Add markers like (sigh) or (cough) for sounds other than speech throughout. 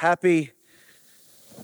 Happy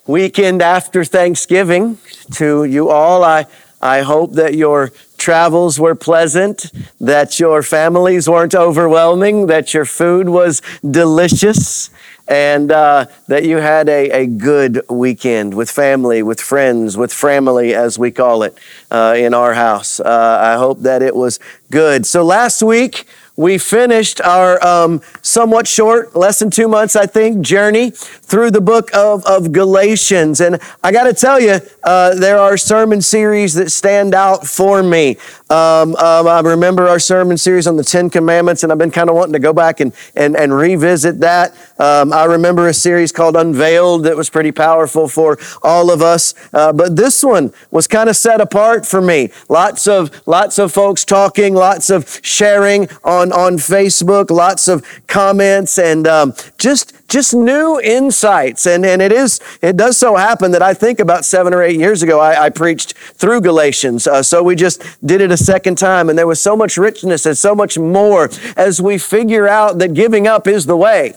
weekend after Thanksgiving to you all. I, I hope that your travels were pleasant, that your families weren't overwhelming, that your food was delicious, and uh, that you had a, a good weekend with family, with friends, with family, as we call it uh, in our house. Uh, I hope that it was good. So last week, we finished our um, somewhat short, less than two months, I think, journey through the book of, of Galatians. And I got to tell you, uh, there are sermon series that stand out for me. Um, um, I remember our sermon series on the Ten Commandments, and I've been kind of wanting to go back and, and, and revisit that. Um, I remember a series called Unveiled that was pretty powerful for all of us. Uh, but this one was kind of set apart for me. Lots of, lots of folks talking, lots of sharing on, on Facebook, lots of comments, and um, just just new insights. And, and it is, it does so happen that I think about seven or eight years ago, I, I preached through Galatians. Uh, so we just did it a second time. And there was so much richness and so much more as we figure out that giving up is the way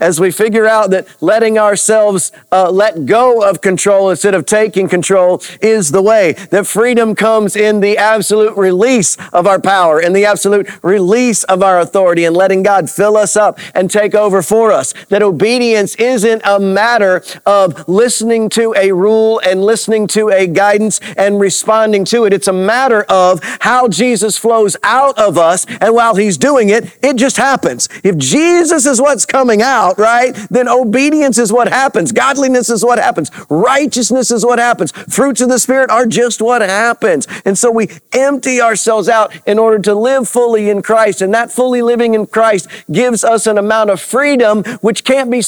as we figure out that letting ourselves uh, let go of control instead of taking control is the way. That freedom comes in the absolute release of our power, in the absolute release of our authority, and letting God fill us up and take over for us. That obedience isn't a matter of listening to a rule and listening to a guidance and responding to it. It's a matter of how Jesus flows out of us, and while He's doing it, it just happens. If Jesus is what's coming out, out, right? Then obedience is what happens. Godliness is what happens. Righteousness is what happens. Fruits of the Spirit are just what happens. And so we empty ourselves out in order to live fully in Christ. And that fully living in Christ gives us an amount of freedom which can't be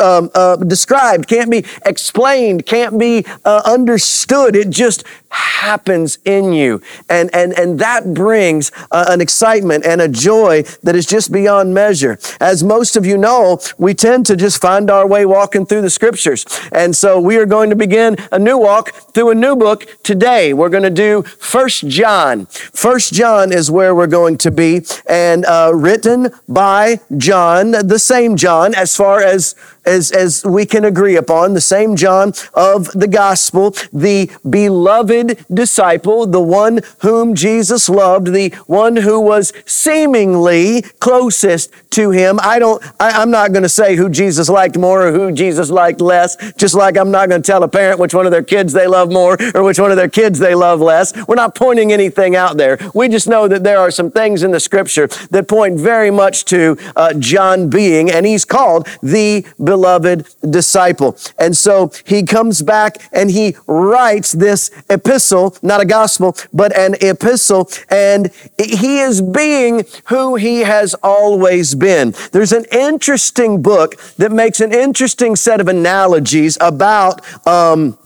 um, uh, described, can't be explained, can't be uh, understood. It just happens in you. And, and, and that brings uh, an excitement and a joy that is just beyond measure. As most of you know, we tend to just find our way walking through the scriptures. And so we are going to begin a new walk through a new book today. We're going to do First John. First John is where we're going to be and uh, written by John, the same John, as far as as, as we can agree upon, the same John of the gospel, the beloved disciple, the one whom Jesus loved, the one who was seemingly closest to him. I don't, I, am not going to say who Jesus liked more or who Jesus liked less, just like I'm not going to tell a parent which one of their kids they love more or which one of their kids they love less. We're not pointing anything out there. We just know that there are some things in the scripture that point very much to uh, John being, and he's called the beloved beloved disciple. And so he comes back and he writes this epistle, not a gospel, but an epistle. And he is being who he has always been. There's an interesting book that makes an interesting set of analogies about, um,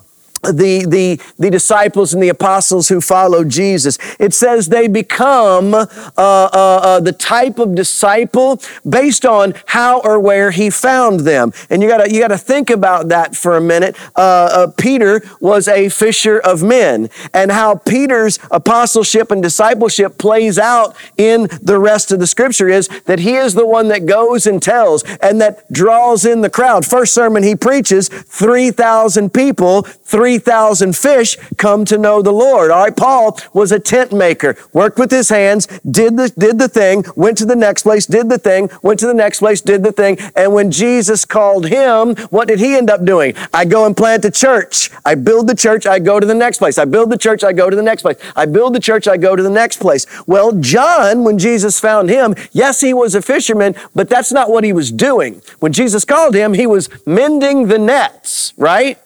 the, the, the disciples and the apostles who followed Jesus. It says they become uh, uh, uh, the type of disciple based on how or where he found them. And you gotta, you gotta think about that for a minute. Uh, uh, Peter was a fisher of men and how Peter's apostleship and discipleship plays out in the rest of the scripture is that he is the one that goes and tells and that draws in the crowd. First sermon he preaches, 3,000 people, 3 3,000 fish come to know the Lord. All right, Paul was a tent maker, worked with his hands, did the, did the thing, went to the next place, did the thing, went to the next place, did the thing. And when Jesus called him, what did he end up doing? I go and plant a church. I build the church, I go to the next place. I build the church, I go to the next place. I build the church, I go to the next place. Well, John, when Jesus found him, yes, he was a fisherman, but that's not what he was doing. When Jesus called him, he was mending the nets, right?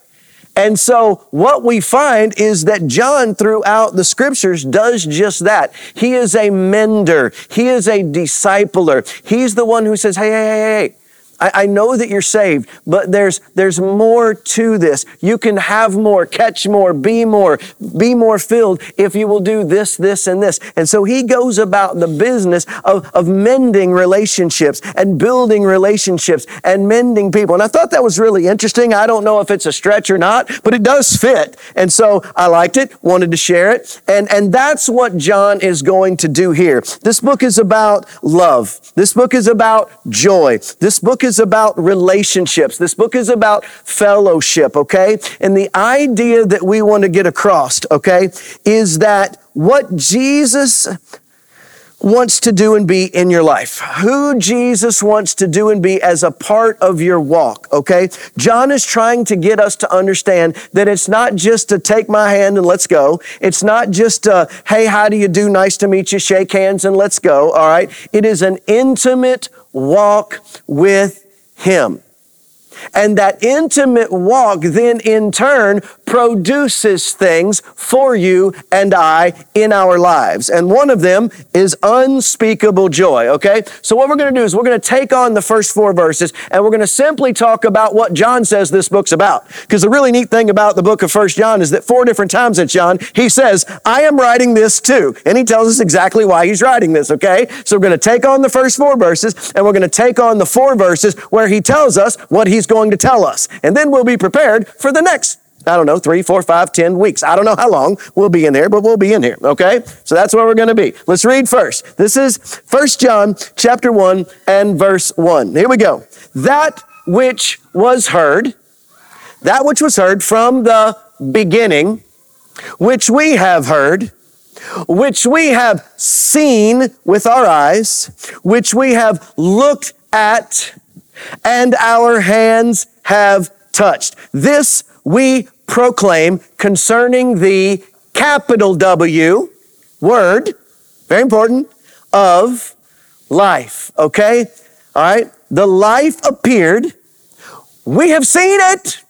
And so what we find is that John throughout the scriptures does just that. He is a mender. He is a discipler. He's the one who says, hey, hey, hey, hey, I, I, know that you're saved, but there's, there's more to this. You can have more, catch more, be more, be more filled if you will do this, this, and this. And so he goes about the business of, of mending relationships and building relationships and mending people. And I thought that was really interesting. I don't know if it's a stretch or not, but it does fit. And so I liked it, wanted to share it. And, and that's what John is going to do here. This book is about love. This book is about joy. This book is about relationships. This book is about fellowship, okay? And the idea that we want to get across, okay, is that what Jesus wants to do and be in your life, who Jesus wants to do and be as a part of your walk, okay? John is trying to get us to understand that it's not just to take my hand and let's go. It's not just, a, hey, how do you do? Nice to meet you. Shake hands and let's go, all right? It is an intimate walk with Him. And that intimate walk then in turn produces things for you and I in our lives. And one of them is unspeakable joy, okay? So what we're going to do is we're going to take on the first four verses and we're going to simply talk about what John says this book's about. Because the really neat thing about the book of First John is that four different times in John, he says, I am writing this too. And he tells us exactly why he's writing this, okay? So we're going to take on the first four verses and we're going to take on the four verses where he tells us what he's going to tell us. And then we'll be prepared for the next I don't know, three, four, five, ten weeks. I don't know how long we'll be in there, but we'll be in here. Okay? So that's where we're going to be. Let's read first. This is First John chapter 1 and verse 1. Here we go. That which was heard, that which was heard from the beginning, which we have heard, which we have seen with our eyes, which we have looked at, and our hands have touched. This we proclaim concerning the capital W word, very important, of life. Okay? All right? The life appeared. We have seen it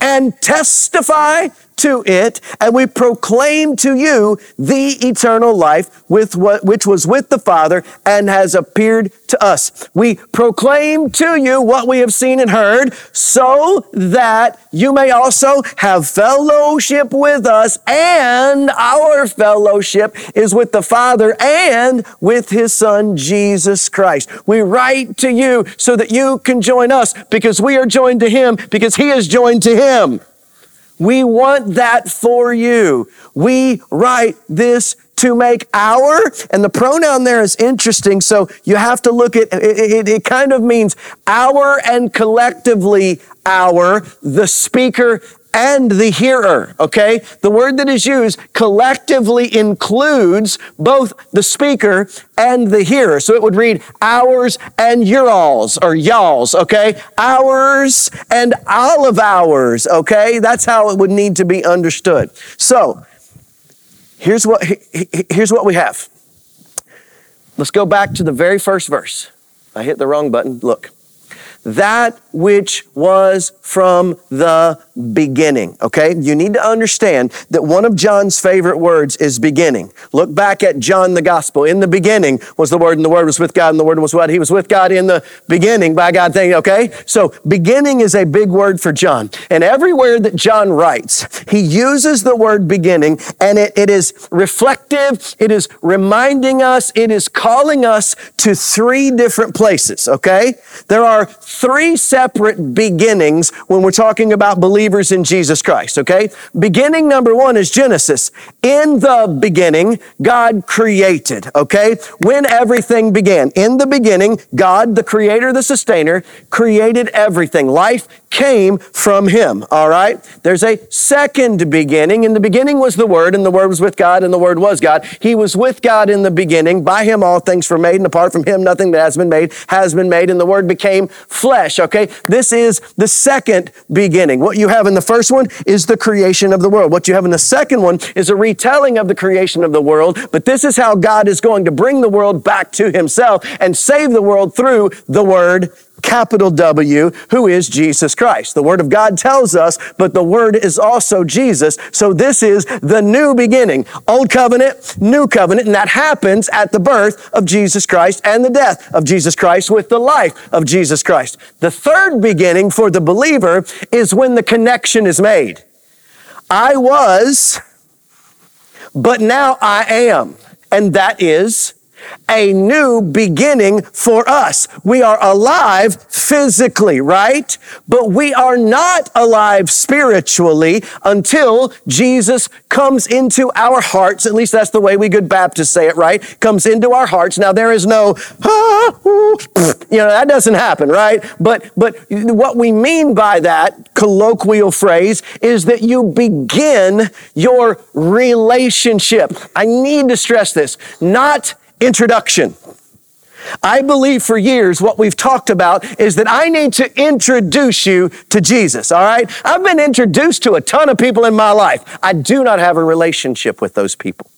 and testify to it, and we proclaim to you the eternal life with what, which was with the Father and has appeared to us. We proclaim to you what we have seen and heard so that you may also have fellowship with us and our fellowship is with the Father and with His Son, Jesus Christ. We write to you so that you can join us because we are joined to Him because He is joined to Him. We want that for you. We write this to make our, and the pronoun there is interesting. So you have to look at it, it, it kind of means our and collectively our, the speaker and the hearer, okay? The word that is used collectively includes both the speaker and the hearer. So it would read ours and your alls or y'alls, okay? Ours and all of ours, okay? That's how it would need to be understood. So here's what, here's what we have. Let's go back to the very first verse. I hit the wrong button. Look that which was from the beginning. Okay? You need to understand that one of John's favorite words is beginning. Look back at John the Gospel. In the beginning was the Word, and the Word was with God, and the Word was what? He was with God in the beginning by God thing. Okay? So beginning is a big word for John. And everywhere that John writes, he uses the word beginning, and it, it is reflective, it is reminding us, it is calling us to three different places. Okay? There are three separate beginnings when we're talking about believers in Jesus Christ, okay? Beginning number one is Genesis. In the beginning, God created, okay? When everything began. In the beginning, God, the creator, the sustainer, created everything. Life came from him, all right? There's a second beginning. In the beginning was the Word, and the Word was with God, and the Word was God. He was with God in the beginning. By him all things were made, and apart from him nothing that has been made has been made, and the Word became flesh, okay? This is the second beginning. What you have in the first one is the creation of the world. What you have in the second one is a retelling of the creation of the world, but this is how God is going to bring the world back to himself and save the world through the Word capital W, who is Jesus Christ. The Word of God tells us, but the Word is also Jesus. So this is the new beginning. Old covenant, new covenant, and that happens at the birth of Jesus Christ and the death of Jesus Christ with the life of Jesus Christ. The third beginning for the believer is when the connection is made. I was, but now I am. And that is a new beginning for us. We are alive physically, right? But we are not alive spiritually until Jesus comes into our hearts. At least that's the way we good Baptists say it, right? Comes into our hearts. Now there is no, ah, (laughs) ooh, you know, that doesn't happen, right? But, but what we mean by that colloquial phrase is that you begin your relationship. I need to stress this, not introduction. I believe for years what we've talked about is that I need to introduce you to Jesus, all right? I've been introduced to a ton of people in my life. I do not have a relationship with those people.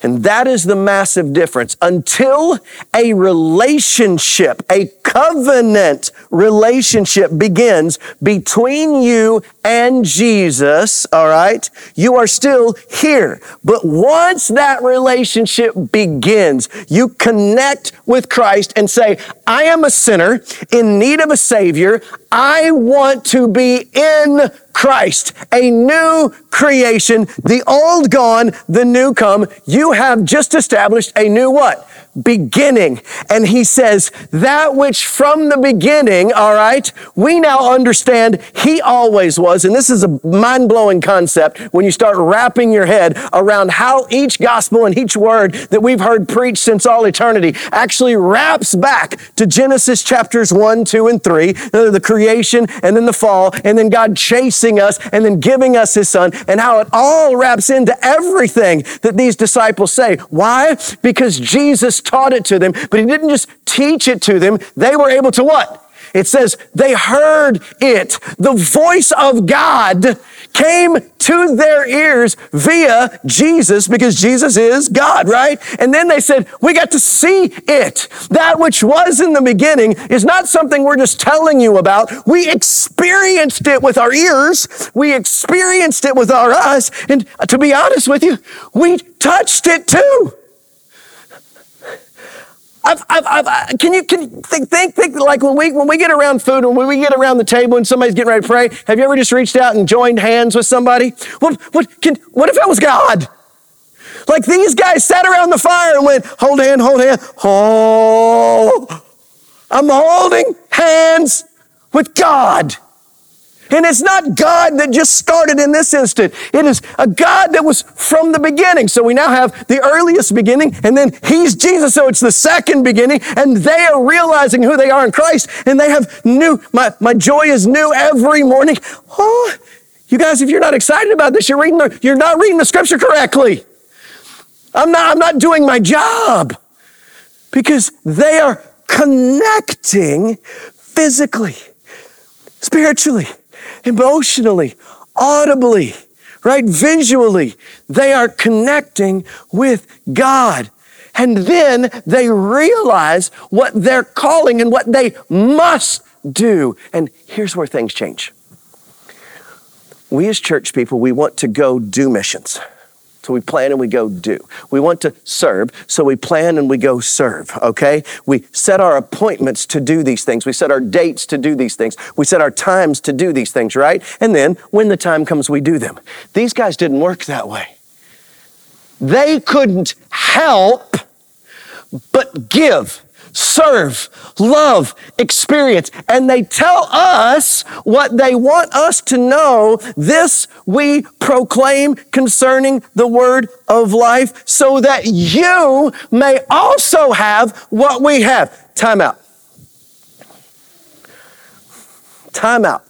And that is the massive difference. Until a relationship, a covenant relationship begins between you and Jesus, all right, you are still here. But once that relationship begins, you connect with Christ and say, I am a sinner in need of a Savior. I want to be in Christ, a new creation, the old gone, the new come. You have just established a new what? Beginning. And he says, that which from the beginning, all right, we now understand he always was. And this is a mind blowing concept when you start wrapping your head around how each gospel and each word that we've heard preached since all eternity actually wraps back to Genesis chapters one, two, and three, uh, the creation and then the fall, and then God chasing us and then giving us his son, and how it all wraps into everything that these disciples say. Why? Because Jesus taught it to them, but he didn't just teach it to them. They were able to what? It says they heard it. The voice of God came to their ears via Jesus because Jesus is God, right? And then they said, we got to see it. That which was in the beginning is not something we're just telling you about. We experienced it with our ears. We experienced it with our eyes. And to be honest with you, we touched it too. I've, I've, I've, uh, can you, can think, think, think, like when we, when we get around food and when we get around the table and somebody's getting ready to pray, have you ever just reached out and joined hands with somebody? What, what, can, what if that was God? Like these guys sat around the fire and went, hold hand, hold hand. Oh, I'm holding hands with God. And it's not God that just started in this instant. It is a God that was from the beginning. So we now have the earliest beginning, and then He's Jesus. So it's the second beginning, and they are realizing who they are in Christ, and they have new, my, my joy is new every morning. Oh, you guys, if you're not excited about this, you're reading the, you're not reading the scripture correctly. I'm not, I'm not doing my job because they are connecting physically, spiritually emotionally, audibly, right? Visually, they are connecting with God. And then they realize what they're calling and what they must do. And here's where things change. We as church people, we want to go do missions. So we plan and we go do. We want to serve, so we plan and we go serve, okay? We set our appointments to do these things. We set our dates to do these things. We set our times to do these things, right? And then when the time comes, we do them. These guys didn't work that way. They couldn't help but give serve, love, experience. And they tell us what they want us to know. This we proclaim concerning the word of life so that you may also have what we have. Time out. Time out.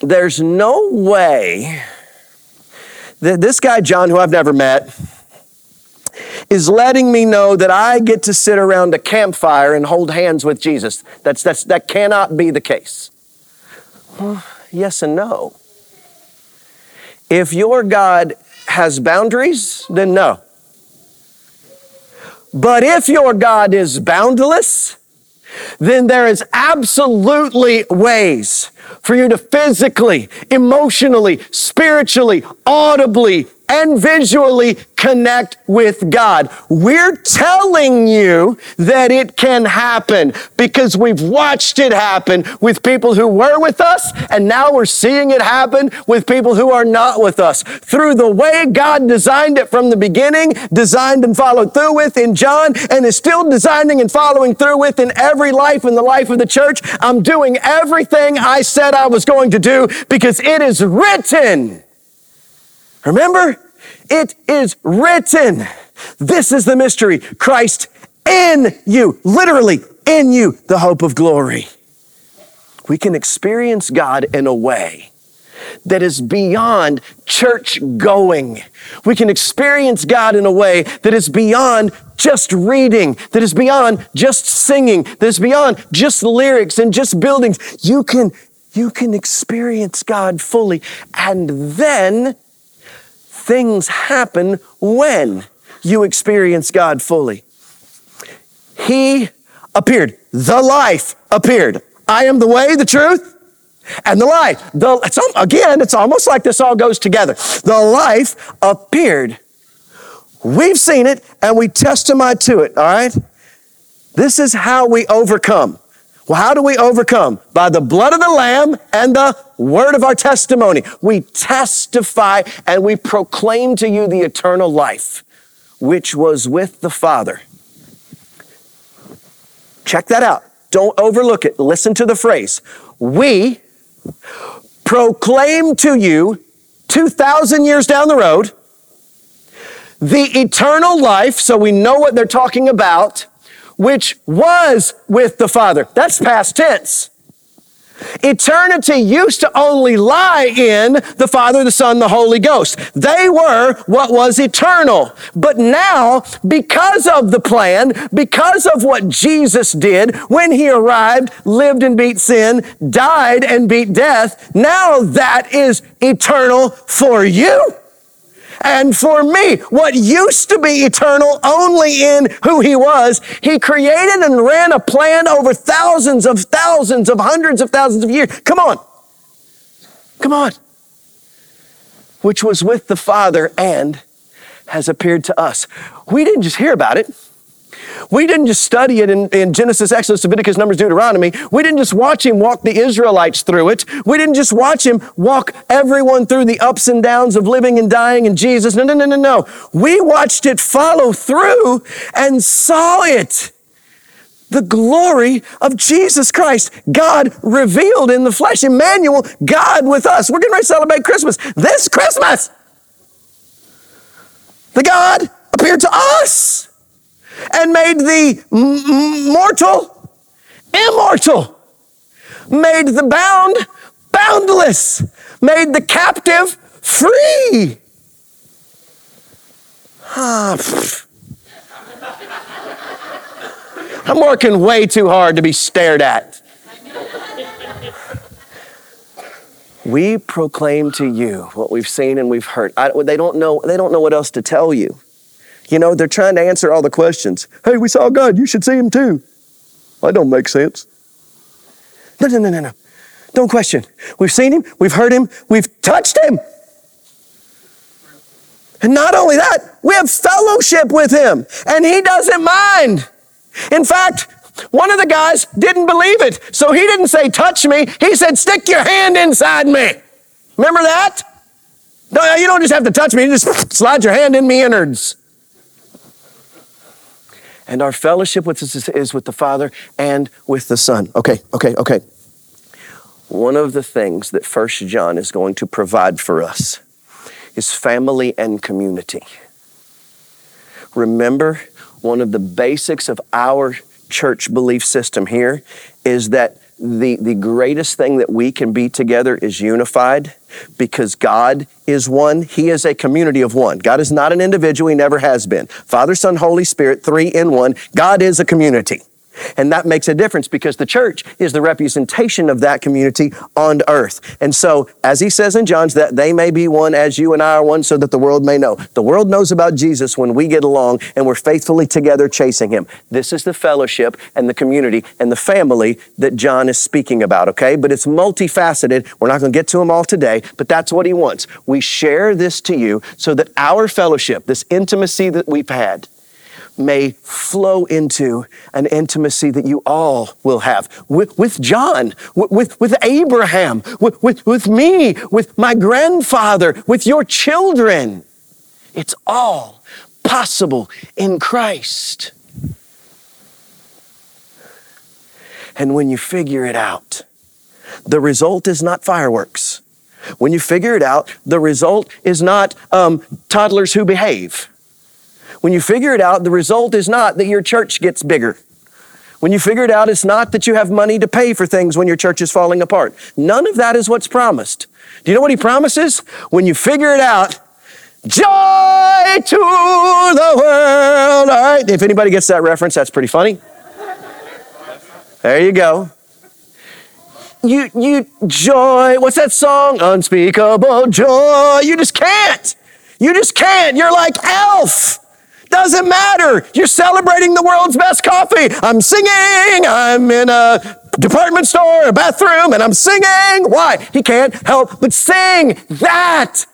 There's no way that this guy, John, who I've never met, is letting me know that I get to sit around a campfire and hold hands with Jesus. That's, that's, that cannot be the case. Well, yes and no. If your God has boundaries, then no. But if your God is boundless, then there is absolutely ways for you to physically, emotionally, spiritually, audibly and visually connect with God. We're telling you that it can happen because we've watched it happen with people who were with us and now we're seeing it happen with people who are not with us. Through the way God designed it from the beginning, designed and followed through with in John, and is still designing and following through with in every life in the life of the church. I'm doing everything I said I was going to do because it is written. Remember? It is written. This is the mystery. Christ in you, literally in you, the hope of glory. We can experience God in a way that is beyond church going. We can experience God in a way that is beyond just reading, that is beyond just singing, that is beyond just lyrics and just buildings. You can, you can experience God fully. And then things happen when you experience God fully. He appeared. The life appeared. I am the way, the truth, and the life. The, it's, again, it's almost like this all goes together. The life appeared. We've seen it and we testify to it, all right? This is how we overcome. Well, how do we overcome? By the blood of the Lamb and the word of our testimony. We testify and we proclaim to you the eternal life, which was with the Father. Check that out. Don't overlook it. Listen to the phrase. We proclaim to you 2,000 years down the road the eternal life, so we know what they're talking about which was with the Father. That's past tense. Eternity used to only lie in the Father, the Son, the Holy Ghost. They were what was eternal. But now, because of the plan, because of what Jesus did when he arrived, lived and beat sin, died and beat death, now that is eternal for you and for me. What used to be eternal only in who he was, he created and ran a plan over thousands of thousands of hundreds of thousands of years. Come on. Come on. Which was with the Father and has appeared to us. We didn't just hear about it. We didn't just study it in, in, Genesis, Exodus, Leviticus, Numbers, Deuteronomy. We didn't just watch him walk the Israelites through it. We didn't just watch him walk everyone through the ups and downs of living and dying in Jesus. No, no, no, no, no. We watched it follow through and saw it. The glory of Jesus Christ, God revealed in the flesh, Emmanuel, God with us. We're getting ready to celebrate Christmas this Christmas. The God appeared to us and made the mortal immortal, made the bound boundless, made the captive free. Ah, I'm working way too hard to be stared at. we proclaim to you what we've seen and we've heard. I, they don't know. They don't know what else to tell you. You know, they're trying to answer all the questions. Hey, we saw God. You should see him too. That don't make sense. No, no, no, no, no. Don't question. We've seen him. We've heard him. We've touched him. And not only that, we have fellowship with him and he doesn't mind. In fact, one of the guys didn't believe it. So he didn't say, touch me. He said, stick your hand inside me. Remember that? No, you don't just have to touch me. You just slide your hand in me innards. And our fellowship with us is with the Father and with the Son. Okay, okay, okay. One of the things that First John is going to provide for us is family and community. Remember, one of the basics of our church belief system here is that the, the greatest thing that we can be together is unified because God is one. He is a community of one. God is not an individual. He never has been. Father, Son, Holy Spirit, three in one. God is a community. And that makes a difference because the church is the representation of that community on earth. And so, as he says in John's, that they may be one as you and I are one, so that the world may know. The world knows about Jesus when we get along and we're faithfully together chasing him. This is the fellowship and the community and the family that John is speaking about, okay? But it's multifaceted. We're not going to get to them all today, but that's what he wants. We share this to you so that our fellowship, this intimacy that we've had, may flow into an intimacy that you all will have with, with John, with, with Abraham, with, with, with me, with my grandfather, with your children. It's all possible in Christ. And when you figure it out, the result is not fireworks. When you figure it out, the result is not um, toddlers who behave. When you figure it out, the result is not that your church gets bigger. When you figure it out, it's not that you have money to pay for things when your church is falling apart. None of that is what's promised. Do you know what he promises? When you figure it out, joy to the world. All right, if anybody gets that reference, that's pretty funny. There you go. You, you, joy, what's that song? Unspeakable joy. You just can't. You just can't. You're like Elf. Doesn't matter. You're celebrating the world's best coffee. I'm singing. I'm in a department store, a bathroom, and I'm singing. Why? He can't help but sing that.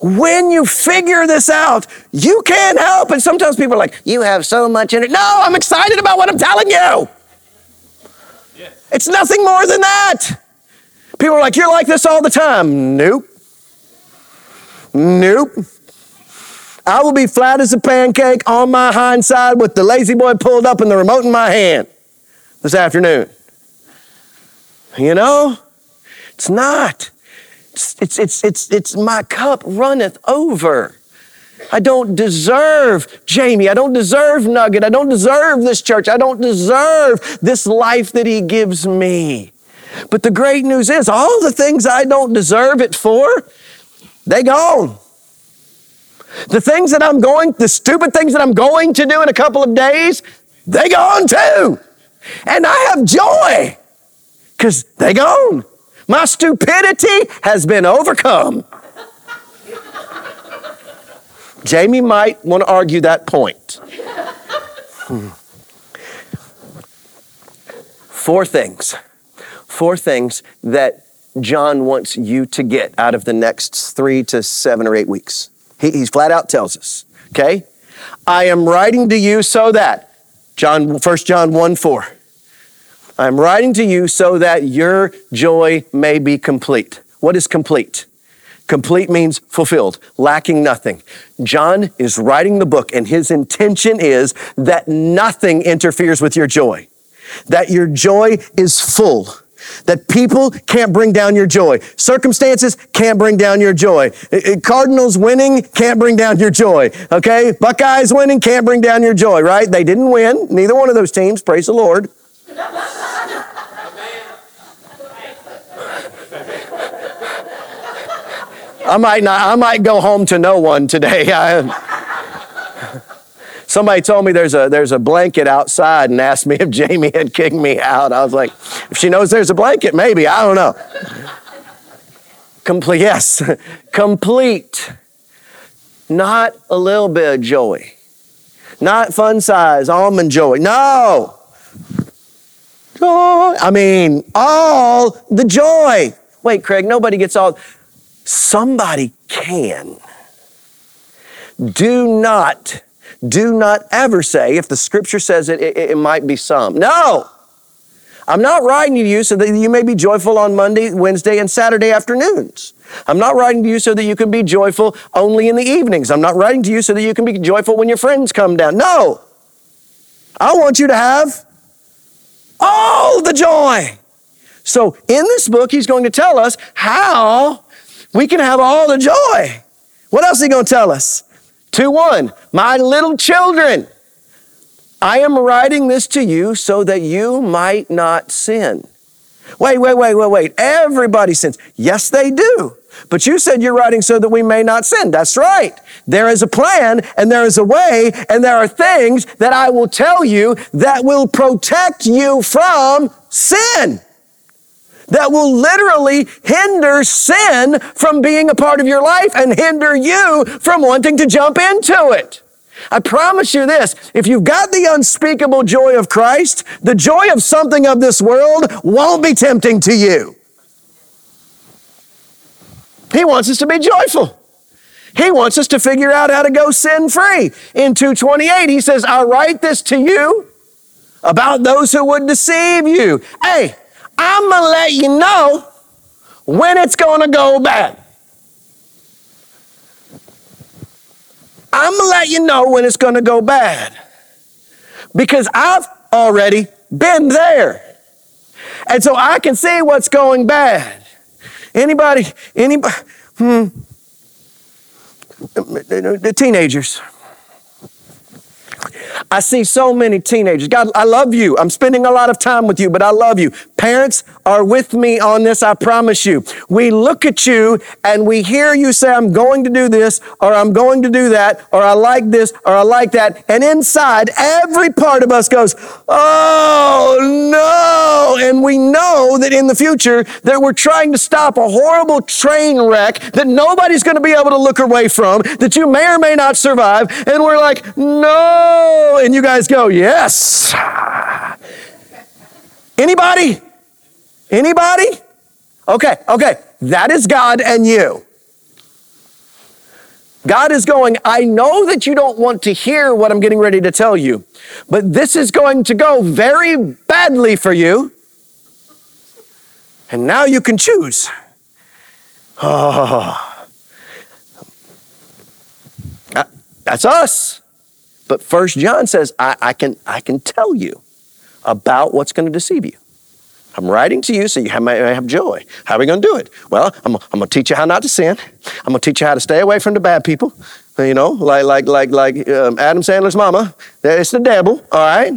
When you figure this out, you can't help. And sometimes people are like, You have so much in it. No, I'm excited about what I'm telling you. It's nothing more than that. People are like, You're like this all the time. Nope. Nope. I will be flat as a pancake on my hindside with the lazy boy pulled up and the remote in my hand this afternoon. You know, it's not. It's, it's, it's, it's, it's my cup runneth over. I don't deserve Jamie. I don't deserve Nugget. I don't deserve this church. I don't deserve this life that He gives me. But the great news is, all the things I don't deserve it for, they gone. The things that I'm going, the stupid things that I'm going to do in a couple of days, they gone too. And I have joy because they gone. My stupidity has been overcome. Jamie might want to argue that point. Four things. Four things that John wants you to get out of the next three to seven or eight weeks. He, he flat out tells us, okay? I am writing to you so that, John, 1 John 1 4. I'm writing to you so that your joy may be complete. What is complete? Complete means fulfilled, lacking nothing. John is writing the book, and his intention is that nothing interferes with your joy, that your joy is full that people can't bring down your joy. Circumstances can't bring down your joy. Cardinals winning can't bring down your joy. Okay? Buckeyes winning can't bring down your joy, right? They didn't win. Neither one of those teams. Praise the Lord. I might not, I might go home to no one today. (laughs) I, Somebody told me there's a, there's a blanket outside and asked me if Jamie had kicked me out. I was like, if she knows there's a blanket, maybe. I don't know. Complete, yes, (laughs) complete. Not a little bit of joy. Not fun size, almond joy. No. Joy. I mean, all the joy. Wait, Craig, nobody gets all. Somebody can. Do not do not ever say, if the scripture says it, it, it might be some. No! I'm not writing to you so that you may be joyful on Monday, Wednesday, and Saturday afternoons. I'm not writing to you so that you can be joyful only in the evenings. I'm not writing to you so that you can be joyful when your friends come down. No! I want you to have all the joy. So, in this book, he's going to tell us how we can have all the joy. What else is he going to tell us? 2 1. My little children, I am writing this to you so that you might not sin. Wait, wait, wait, wait, wait. Everybody sins. Yes, they do. But you said you're writing so that we may not sin. That's right. There is a plan and there is a way and there are things that I will tell you that will protect you from sin. That will literally hinder sin from being a part of your life and hinder you from wanting to jump into it. I promise you this if you've got the unspeakable joy of Christ, the joy of something of this world won't be tempting to you. He wants us to be joyful. He wants us to figure out how to go sin free. In 228, he says, I write this to you about those who would deceive you. Hey, I'm going to let you know when it's going to go bad. I'm going to let you know when it's going to go bad because I've already been there. And so I can see what's going bad. Anybody, anybody, hmm, the teenagers. I see so many teenagers. God, I love you. I'm spending a lot of time with you, but I love you. Parents are with me on this, I promise you. We look at you and we hear you say, I'm going to do this, or I'm going to do that, or I like this, or I like that. And inside, every part of us goes, Oh no. And we know that in the future that we're trying to stop a horrible train wreck that nobody's going to be able to look away from, that you may or may not survive. And we're like, No. And you guys go, yes. Anybody? Anybody? Okay, okay. That is God and you. God is going, I know that you don't want to hear what I'm getting ready to tell you, but this is going to go very badly for you. And now you can choose. Oh. That's us. But First John says, I, I, can, I can tell you about what's going to deceive you. I'm writing to you so you may have joy. How are we going to do it? Well, I'm, I'm going to teach you how not to sin. I'm going to teach you how to stay away from the bad people. You know, like like like like um, Adam Sandler's mama. It's the devil. All right.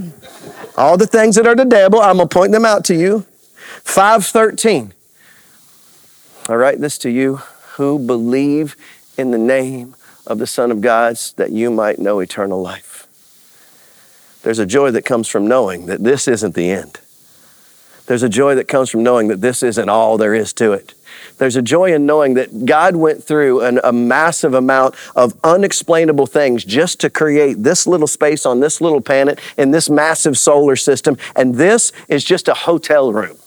All the things that are the devil, I'm going to point them out to you. 513. I write this to you who believe in the name of the Son of God that you might know eternal life. There's a joy that comes from knowing that this isn't the end. There's a joy that comes from knowing that this isn't all there is to it. There's a joy in knowing that God went through an, a massive amount of unexplainable things just to create this little space on this little planet in this massive solar system. And this is just a hotel room.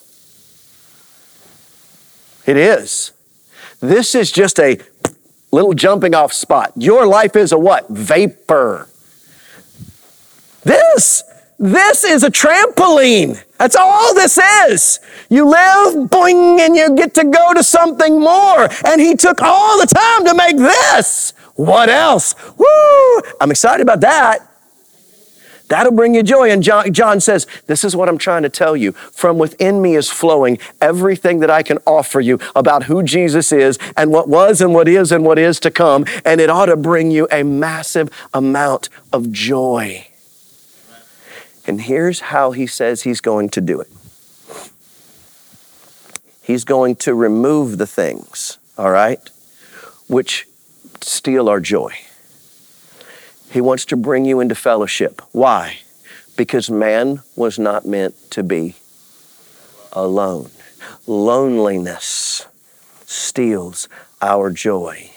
It is. This is just a little jumping off spot. Your life is a what? Vapor. This, this is a trampoline. That's all this is. You live, boing, and you get to go to something more. And he took all the time to make this. What else? Woo! I'm excited about that. That'll bring you joy. And John, John, says, This is what I'm trying to tell you. From within me is flowing everything that I can offer you about who Jesus is and what was and what is and what is to come. And it ought to bring you a massive amount of joy. And here's how he says he's going to do it he's going to remove the things, all right, which steal our joy. He wants to bring you into fellowship. Why? Because man was not meant to be alone. Loneliness steals our joy.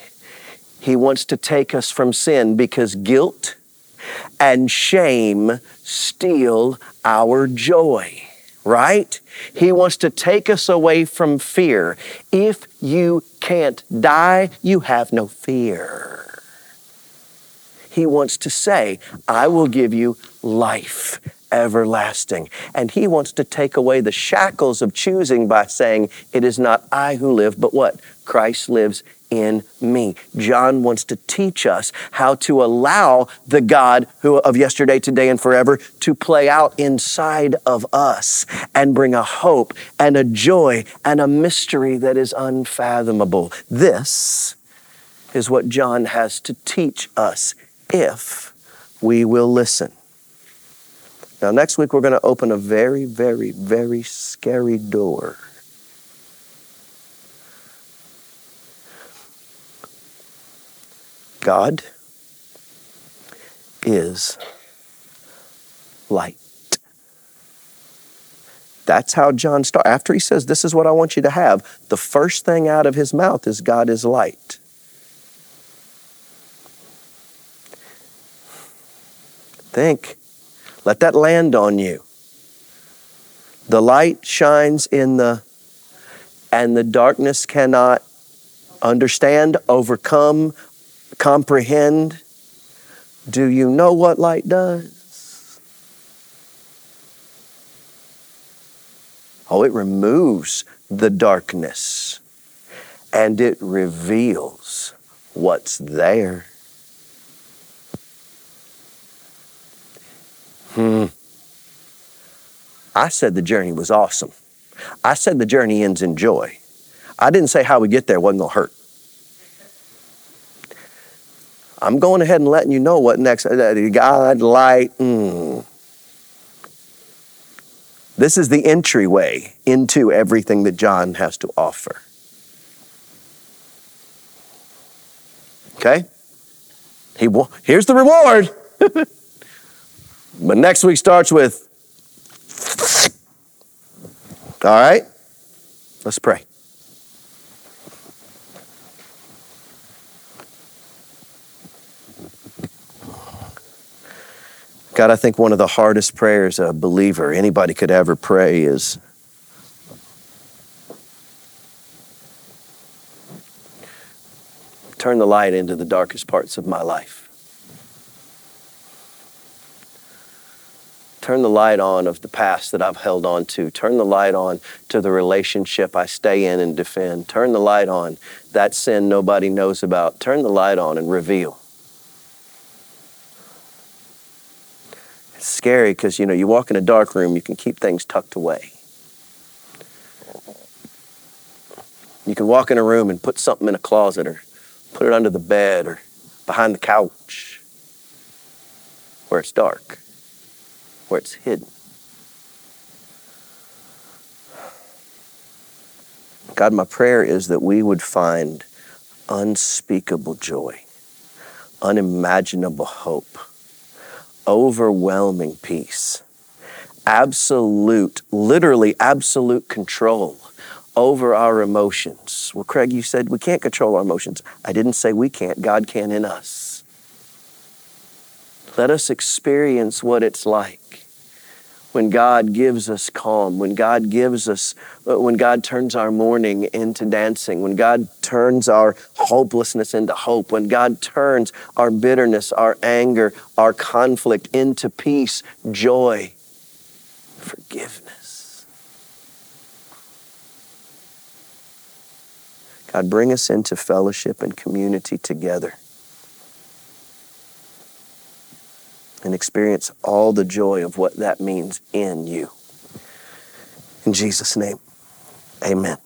He wants to take us from sin because guilt and shame steal our joy, right? He wants to take us away from fear. If you can't die, you have no fear. He wants to say, I will give you life everlasting. And He wants to take away the shackles of choosing by saying, It is not I who live, but what? Christ lives in me. John wants to teach us how to allow the God who of yesterday, today, and forever to play out inside of us and bring a hope and a joy and a mystery that is unfathomable. This is what John has to teach us if we will listen. Now, next week, we're going to open a very, very, very scary door. God is light. That's how John starts. After he says, This is what I want you to have, the first thing out of his mouth is God is light. Think. Let that land on you. The light shines in the, and the darkness cannot understand, overcome, comprehend. Do you know what light does? Oh, it removes the darkness and it reveals what's there. Hmm. I said the journey was awesome. I said the journey ends in joy. I didn't say how we get there wasn't going to hurt. I'm going ahead and letting you know what next. Uh, God, light. Mm. This is the entryway into everything that John has to offer. Okay? He will, here's the reward. (laughs) but next week starts with All right? Let's pray. God, I think one of the hardest prayers a believer, anybody could ever pray is turn the light into the darkest parts of my life. Turn the light on of the past that I've held on to. Turn the light on to the relationship I stay in and defend. Turn the light on that sin nobody knows about. Turn the light on and reveal. It's scary because you know you walk in a dark room, you can keep things tucked away. You can walk in a room and put something in a closet or put it under the bed or behind the couch where it's dark, where it's hidden. God, my prayer is that we would find unspeakable joy, unimaginable hope overwhelming peace, absolute, literally absolute control over our emotions. Well, Craig, you said we can't control our emotions. I didn't say we can't, God can in us. Let us experience what it's like when God gives us calm, when God gives us, uh, when God turns our mourning into dancing, when God turns our hopelessness into hope, when God turns our bitterness, our anger, our conflict into peace, joy, forgiveness. God, bring us into fellowship and community together. And experience all the joy of what that means in you. In Jesus' name, amen.